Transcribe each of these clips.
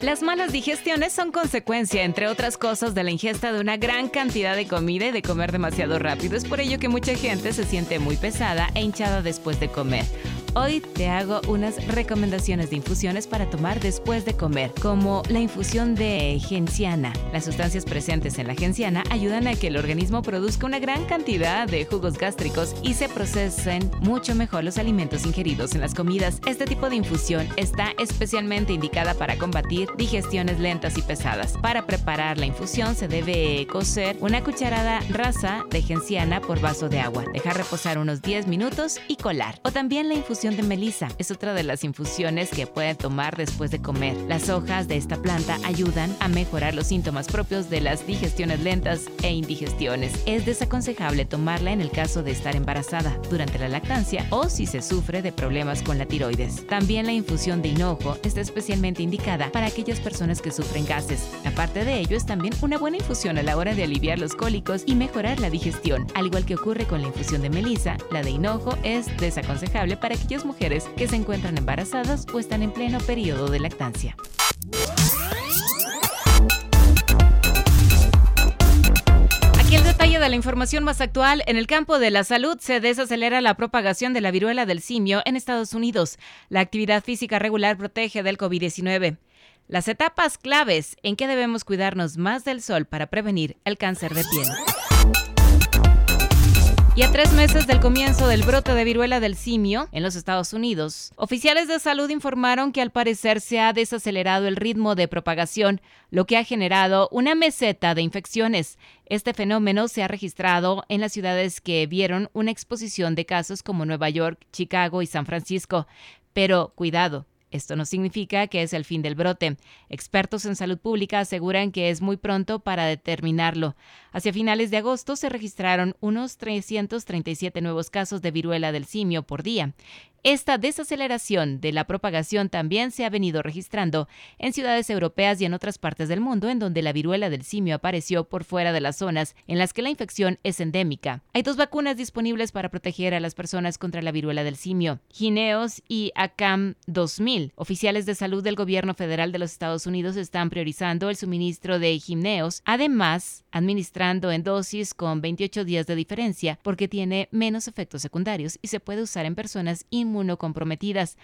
Las malas digestiones son consecuencia, entre otras cosas, de la ingesta de una gran cantidad de comida y de comer demasiado rápido. Es por ello que mucha gente se siente muy pesada e hinchada después de comer. Hoy te hago unas recomendaciones de infusiones para tomar después de comer, como la infusión de genciana. Las sustancias presentes en la genciana ayudan a que el organismo produzca una gran cantidad de jugos gástricos y se procesen mucho mejor los alimentos ingeridos en las comidas. Este tipo de infusión está especialmente indicada para combatir digestiones lentas y pesadas. Para preparar la infusión se debe cocer una cucharada rasa de genciana por vaso de agua, dejar reposar unos 10 minutos y colar. O también la infusión de melisa. Es otra de las infusiones que pueden tomar después de comer. Las hojas de esta planta ayudan a mejorar los síntomas propios de las digestiones lentas e indigestiones. Es desaconsejable tomarla en el caso de estar embarazada, durante la lactancia o si se sufre de problemas con la tiroides. También la infusión de hinojo está especialmente indicada para aquellas personas que sufren gases. Aparte de ello, es también una buena infusión a la hora de aliviar los cólicos y mejorar la digestión. Al igual que ocurre con la infusión de melisa, la de hinojo es desaconsejable para que mujeres que se encuentran embarazadas o están en pleno periodo de lactancia. Aquí el detalle de la información más actual. En el campo de la salud se desacelera la propagación de la viruela del simio en Estados Unidos. La actividad física regular protege del COVID-19. Las etapas claves en que debemos cuidarnos más del sol para prevenir el cáncer de piel. Y a tres meses del comienzo del brote de viruela del simio en los Estados Unidos, oficiales de salud informaron que al parecer se ha desacelerado el ritmo de propagación, lo que ha generado una meseta de infecciones. Este fenómeno se ha registrado en las ciudades que vieron una exposición de casos como Nueva York, Chicago y San Francisco. Pero cuidado, esto no significa que es el fin del brote. Expertos en salud pública aseguran que es muy pronto para determinarlo. Hacia finales de agosto se registraron unos 337 nuevos casos de viruela del simio por día. Esta desaceleración de la propagación también se ha venido registrando en ciudades europeas y en otras partes del mundo en donde la viruela del simio apareció por fuera de las zonas en las que la infección es endémica. Hay dos vacunas disponibles para proteger a las personas contra la viruela del simio, Gineos y ACAM 2000. Oficiales de salud del gobierno federal de los Estados Unidos están priorizando el suministro de Gineos, además administrando en dosis con 28 días de diferencia porque tiene menos efectos secundarios y se puede usar en personas inmunocomprometidas.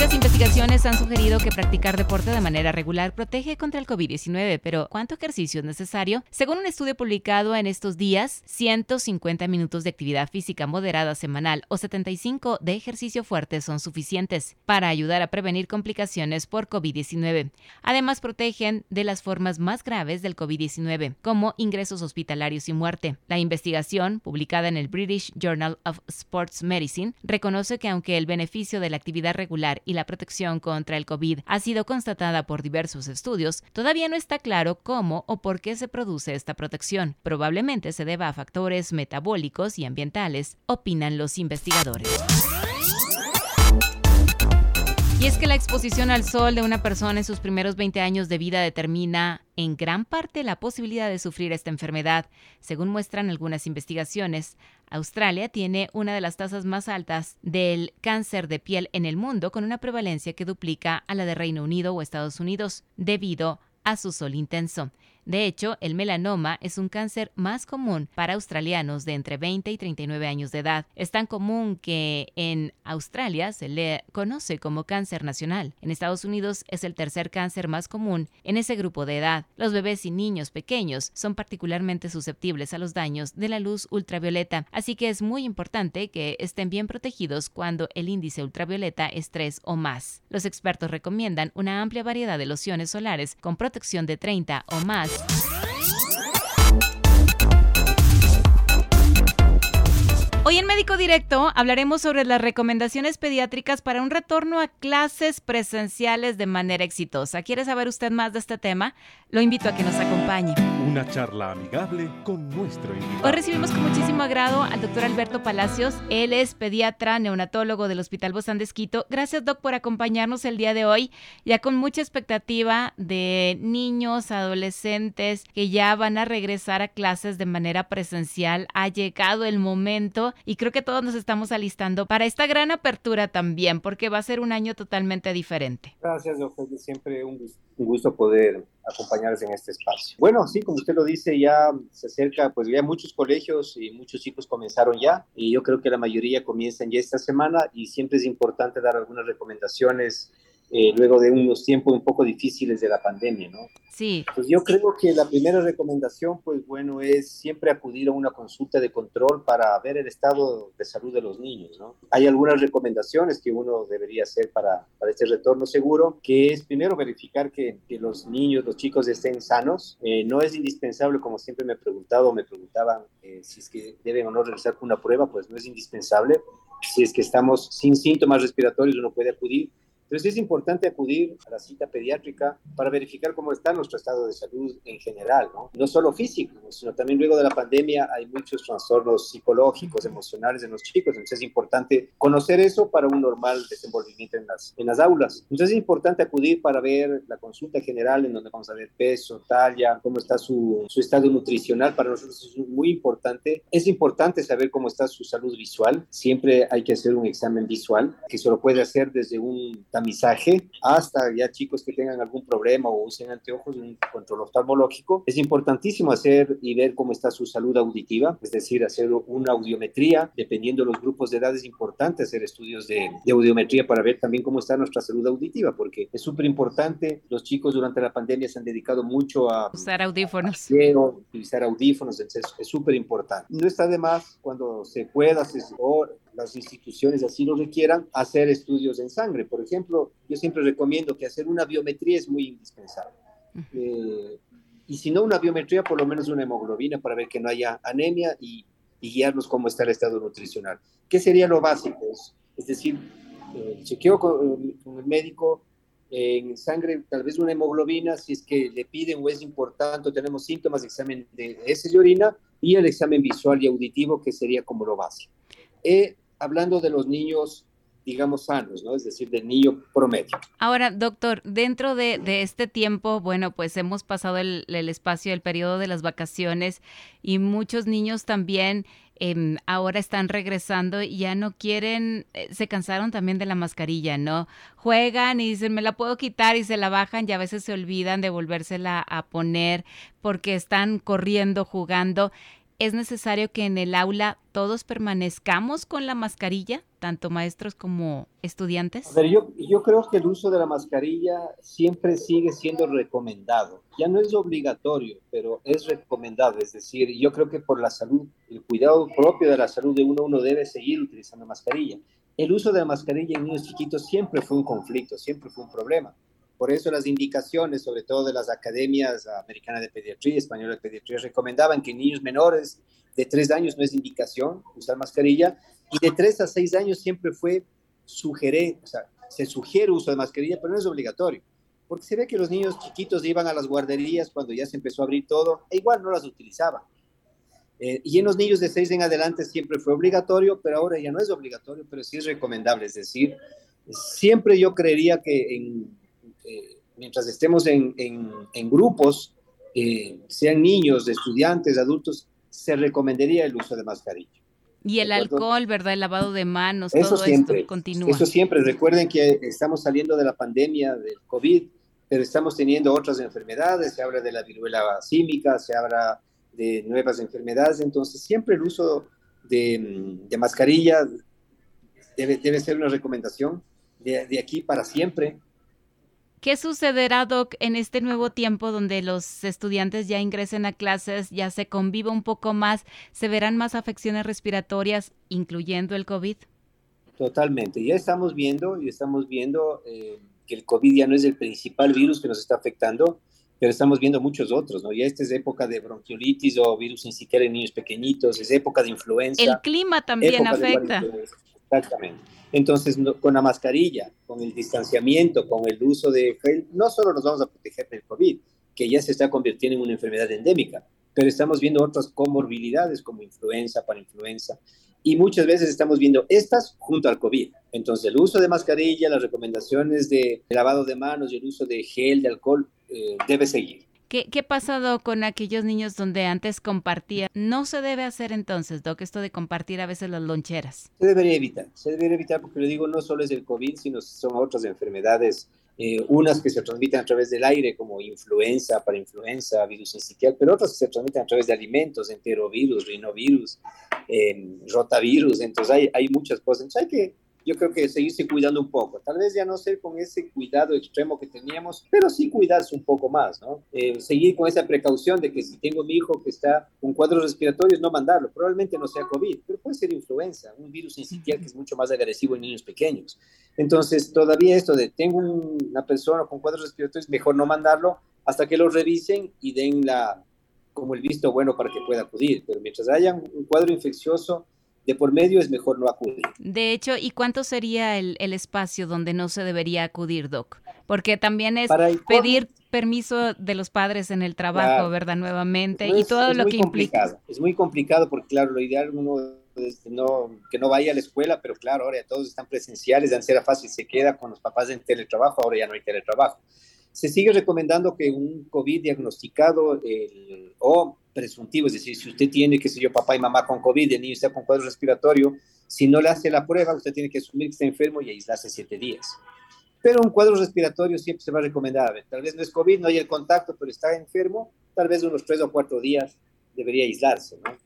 Distintas investigaciones han sugerido que practicar deporte de manera regular protege contra el COVID-19, pero ¿cuánto ejercicio es necesario? Según un estudio publicado en estos días, 150 minutos de actividad física moderada semanal o 75 de ejercicio fuerte son suficientes para ayudar a prevenir complicaciones por COVID-19. Además, protegen de las formas más graves del COVID-19, como ingresos hospitalarios y muerte. La investigación, publicada en el British Journal of Sports Medicine, reconoce que aunque el beneficio de la actividad regular y la protección contra el COVID ha sido constatada por diversos estudios, todavía no está claro cómo o por qué se produce esta protección. Probablemente se deba a factores metabólicos y ambientales, opinan los investigadores. Y es que la exposición al sol de una persona en sus primeros 20 años de vida determina en gran parte la posibilidad de sufrir esta enfermedad. Según muestran algunas investigaciones, Australia tiene una de las tasas más altas del cáncer de piel en el mundo, con una prevalencia que duplica a la de Reino Unido o Estados Unidos, debido a su sol intenso. De hecho, el melanoma es un cáncer más común para australianos de entre 20 y 39 años de edad. Es tan común que en Australia se le conoce como cáncer nacional. En Estados Unidos es el tercer cáncer más común en ese grupo de edad. Los bebés y niños pequeños son particularmente susceptibles a los daños de la luz ultravioleta, así que es muy importante que estén bien protegidos cuando el índice ultravioleta es 3 o más. Los expertos recomiendan una amplia variedad de lociones solares con protección de 30 o más podcast. Hoy en Médico Directo hablaremos sobre las recomendaciones pediátricas para un retorno a clases presenciales de manera exitosa. ¿Quiere saber usted más de este tema? Lo invito a que nos acompañe. Una charla amigable con nuestro invitado. Hoy recibimos con muchísimo agrado al doctor Alberto Palacios. Él es pediatra neonatólogo del Hospital Bozán de Esquito. Gracias, doc, por acompañarnos el día de hoy, ya con mucha expectativa de niños, adolescentes que ya van a regresar a clases de manera presencial. Ha llegado el momento y creo que todos nos estamos alistando para esta gran apertura también, porque va a ser un año totalmente diferente. Gracias, doctor. Siempre un gusto, poder acompañarles en este espacio. Bueno, sí, como usted lo dice, ya se acerca, pues ya muchos colegios y muchos chicos comenzaron ya y yo creo que la mayoría comienzan ya esta semana y siempre es importante dar algunas recomendaciones eh, luego de unos tiempos un poco difíciles de la pandemia, ¿no? Sí. Pues yo creo que la primera recomendación, pues bueno, es siempre acudir a una consulta de control para ver el estado de salud de los niños, ¿no? Hay algunas recomendaciones que uno debería hacer para, para este retorno seguro, que es primero verificar que, que los niños, los chicos estén sanos. Eh, no es indispensable, como siempre me he preguntado, me preguntaban eh, si es que deben o no realizar una prueba, pues no es indispensable. Si es que estamos sin síntomas respiratorios, uno puede acudir entonces es importante acudir a la cita pediátrica para verificar cómo está nuestro estado de salud en general, ¿no? No solo físico, sino también luego de la pandemia hay muchos trastornos psicológicos, emocionales en los chicos, entonces es importante conocer eso para un normal desenvolvimiento en las, en las aulas. Entonces es importante acudir para ver la consulta general en donde vamos a ver peso, talla, cómo está su, su estado nutricional, para nosotros es muy importante. Es importante saber cómo está su salud visual, siempre hay que hacer un examen visual que se lo puede hacer desde un tamizaje hasta ya chicos que tengan algún problema o usen anteojos, un control oftalmológico. Es importantísimo hacer y ver cómo está su salud auditiva, es decir, hacer una audiometría. Dependiendo de los grupos de edad, es importante hacer estudios de, audiometría para ver también cómo está nuestra salud auditiva, porque es súper importante. Los chicos durante la pandemia se han dedicado mucho a usar audífonos. utilizar audífonos, entonces es súper importante. No está de más cuando se pueda, se, las instituciones así lo requieran, hacer estudios en sangre. Por ejemplo, yo siempre recomiendo que hacer una biometría es muy indispensable. Eh, y si no una biometría, por lo menos una hemoglobina para ver que no haya anemia y, guiarnos cómo está el estado nutricional. ¿Qué sería lo básico? Es, decir, eh, chequeo con, el médico en sangre, tal vez una hemoglobina, si es que le piden o es importante o tenemos síntomas, examen de ese de orina y el examen visual y auditivo, que sería como lo básico. Eh, hablando de los niños digamos, sanos, ¿no? Es decir, del niño promedio. Ahora, doctor, dentro de, este tiempo, bueno, pues hemos pasado el, espacio, el periodo de las vacaciones y muchos niños también em, ahora están regresando y ya no quieren, eh, se cansaron también de la mascarilla, ¿no? Juegan y dicen, me la puedo quitar y se la bajan y a veces se olvidan de volvérsela a poner porque están corriendo, jugando es necesario que en el aula todos permanezcamos con la mascarilla, tanto maestros como estudiantes? A ver, yo, yo creo que el uso de la mascarilla siempre sigue siendo recomendado. Ya no es obligatorio, pero es recomendado. Es decir, yo creo que por la salud, el cuidado propio de la salud de uno, uno debe seguir utilizando mascarilla. El uso de la mascarilla en niños chiquitos siempre fue un conflicto, siempre fue un problema. Por eso las indicaciones, sobre todo de las academias americanas de pediatría, española de pediatría, recomendaban que niños menores de 3 años no es indicación usar mascarilla y de 3 a 6 años siempre fue sugerir, o sea, se sugiere uso de mascarilla, pero no es obligatorio. Porque se ve que los niños chiquitos iban a las guarderías cuando ya se empezó a abrir todo e igual no las utilizaban. Eh, y en los niños de 6 en adelante siempre fue obligatorio, pero ahora ya no es obligatorio, pero sí es recomendable. Es decir, siempre yo creería que en eh, mientras estemos en, en, grupos, eh, sean niños, estudiantes, adultos, se recomendaría el uso de mascarilla. Y el alcohol, ¿verdad? El lavado de manos, eso todo siempre, esto continúa. Eso siempre. Recuerden que estamos saliendo de la pandemia del COVID, pero estamos teniendo otras enfermedades. Se habla de la viruela símica, se habla de nuevas enfermedades. Entonces, siempre el uso de, de mascarilla debe, debe, ser una recomendación de, de aquí para siempre. ¿Qué sucederá, Doc, en este nuevo tiempo donde los estudiantes ya ingresen a clases, ya se conviva un poco más, se verán más afecciones respiratorias, incluyendo el COVID? Totalmente. Ya estamos viendo y estamos viendo eh, que el COVID ya no es el principal virus que nos está afectando. pero estamos viendo muchos otros, ¿no? Ya esta es época de bronquiolitis o virus siquiera en niños pequeñitos, es época de influenza. El clima también afecta. Exactamente. Entonces, con la mascarilla, con el distanciamiento, con el uso de gel, no solo nos vamos a proteger del COVID, que ya se está convirtiendo en una enfermedad endémica, pero estamos viendo otras comorbilidades como influenza, parainfluenza, y muchas veces estamos viendo estas junto al COVID. Entonces, el uso de mascarilla, las recomendaciones de lavado de manos y el uso de gel, de alcohol, eh, debe seguir. ¿Qué, ¿Qué, ha pasado con aquellos niños donde antes compartían? No se debe hacer entonces, Doc, esto de compartir a veces las loncheras. Se debería evitar, se debería evitar porque le digo, no solo es el COVID, sino son otras enfermedades, eh, unas que se transmiten a través del aire, como influenza, parainfluenza, virus sincitial, pero otras que se transmiten a través de alimentos, enterovirus, rinovirus, eh, rotavirus, entonces hay, hay muchas cosas. Entonces hay que yo creo que seguirse cuidando un poco. Tal vez ya no ser con ese cuidado extremo que teníamos, pero sí cuidarse un poco más, ¿no? Eh, seguir con esa precaución de que si tengo mi hijo que está con cuadros respiratorios, no mandarlo. Probablemente no sea COVID, pero puede ser influenza, un virus incitial que es mucho más agresivo en niños pequeños. Entonces, todavía esto de tengo una persona con cuadros respiratorios, mejor no mandarlo hasta que lo revisen y den la como el visto bueno para que pueda acudir. Pero mientras haya un cuadro infeccioso, de por medio es mejor no acudir. De hecho, ¿y cuánto sería el, espacio donde no se debería acudir, Doc? Porque también es pedir permiso de los padres en el trabajo, ¿verdad? Nuevamente, y todo lo que implica. Es muy complicado porque, claro, lo ideal uno es no, que no vaya a la escuela, pero claro, ahora ya todos están presenciales, antes era fácil, se queda con los papás en teletrabajo, ahora ya no hay teletrabajo. Se sigue recomendando que un COVID diagnosticado o presuntivo, es decir, si usted tiene, qué sé yo, papá y mamá con COVID el niño está con cuadro respiratorio, si no le hace la prueba, usted tiene que asumir que está enfermo y aislarse siete días. Pero un cuadro respiratorio siempre se va a recomendar. Tal vez no es COVID, no hay el contacto, pero está enfermo, tal vez unos tres o cuatro días debería aislarse, ¿no?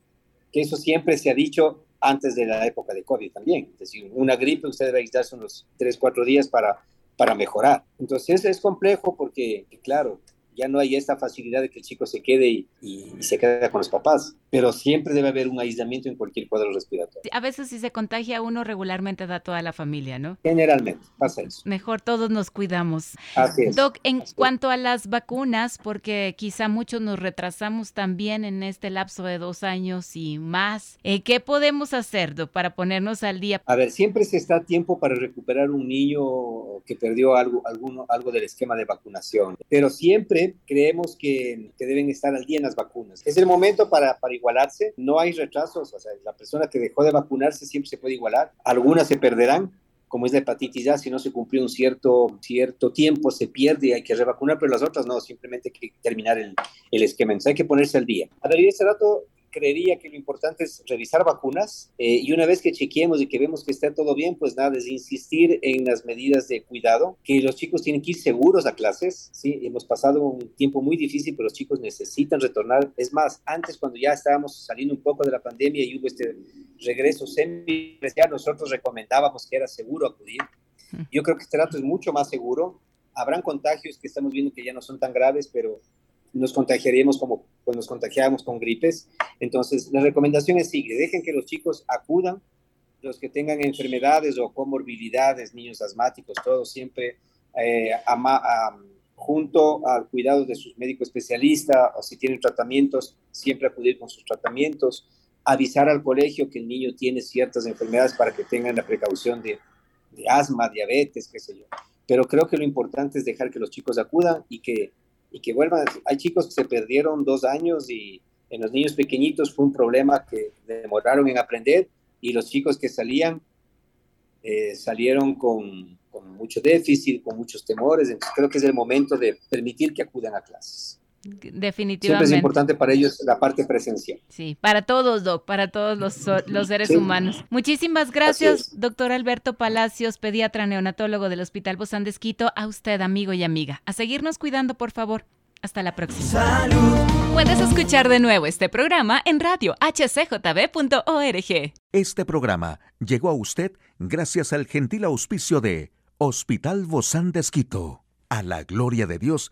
Que eso siempre se ha dicho antes de la época de COVID también. Es decir, una gripe usted debe aislarse unos tres, cuatro días para, para mejorar. Entonces es complejo porque, claro, ya no hay esta facilidad de que el chico se quede y, se quede con los papás, pero siempre debe haber un aislamiento en cualquier cuadro respiratorio. A veces si se contagia uno regularmente da toda la familia, ¿no? Generalmente, pasa eso. Mejor todos nos cuidamos. Así es. Doc, en cuanto a las vacunas, porque quizá muchos nos retrasamos también en este lapso de dos años y más, eh, ¿qué podemos hacer, Doc, para ponernos al día? A ver, siempre se está a tiempo para recuperar un niño que perdió algo, alguno, algo del esquema de vacunación, pero siempre creemos que, deben estar al día en las vacunas. Es el momento para, para igualarse, no hay retrasos, o sea, la persona que dejó de vacunarse siempre se puede igualar, algunas se perderán, como es la hepatitis A, si no se cumplió un cierto, cierto tiempo, se pierde y hay que revacunar, pero las otras no, simplemente hay que terminar el, el esquema. Entonces hay que ponerse al día. A ver, ese dato creería que lo importante es revisar vacunas eh, y una vez que chequeemos y que vemos que está todo bien, pues nada, es insistir en las medidas de cuidado, que los chicos tienen que ir seguros a clases, ¿sí? Hemos pasado un tiempo muy difícil, pero los chicos necesitan retornar. Es más, antes cuando ya estábamos saliendo un poco de la pandemia y hubo este regreso semi-presencial, nosotros recomendábamos que era seguro acudir. Yo creo que este dato es mucho más seguro. Habrán contagios que estamos viendo que ya no son tan graves, pero nos contagiaríamos como pues, nos contagiábamos con gripes. Entonces, la recomendación es sigue, dejen que los chicos acudan, los que tengan enfermedades o comorbilidades, niños asmáticos, todos siempre eh, junto al cuidado de sus médicos especialistas o si tienen tratamientos, siempre acudir con sus tratamientos, avisar al colegio que el niño tiene ciertas enfermedades para que tengan la precaución de, de asma, diabetes, qué sé yo. Pero creo que lo importante es dejar que los chicos acudan y que y que vuelvan. Hay chicos que se perdieron dos años y en los niños pequeñitos fue un problema que demoraron en aprender y los chicos que salían eh, salieron con, con, mucho déficit, con muchos temores. Entonces creo que es el momento de permitir que acudan a clases. Definitivamente. Siempre es importante para ellos la parte presencial. Sí, para todos, Doc, para todos los, los seres humanos. Muchísimas gracias, doctor Alberto Palacios, pediatra neonatólogo del Hospital Bozán de Esquito. A usted, amigo y amiga. A seguirnos cuidando, por favor. Hasta la próxima. Salud. Puedes escuchar de nuevo este programa en radio hcjb.org. Este programa llegó a usted gracias al gentil auspicio de Hospital Bozán de Esquito. A la gloria de Dios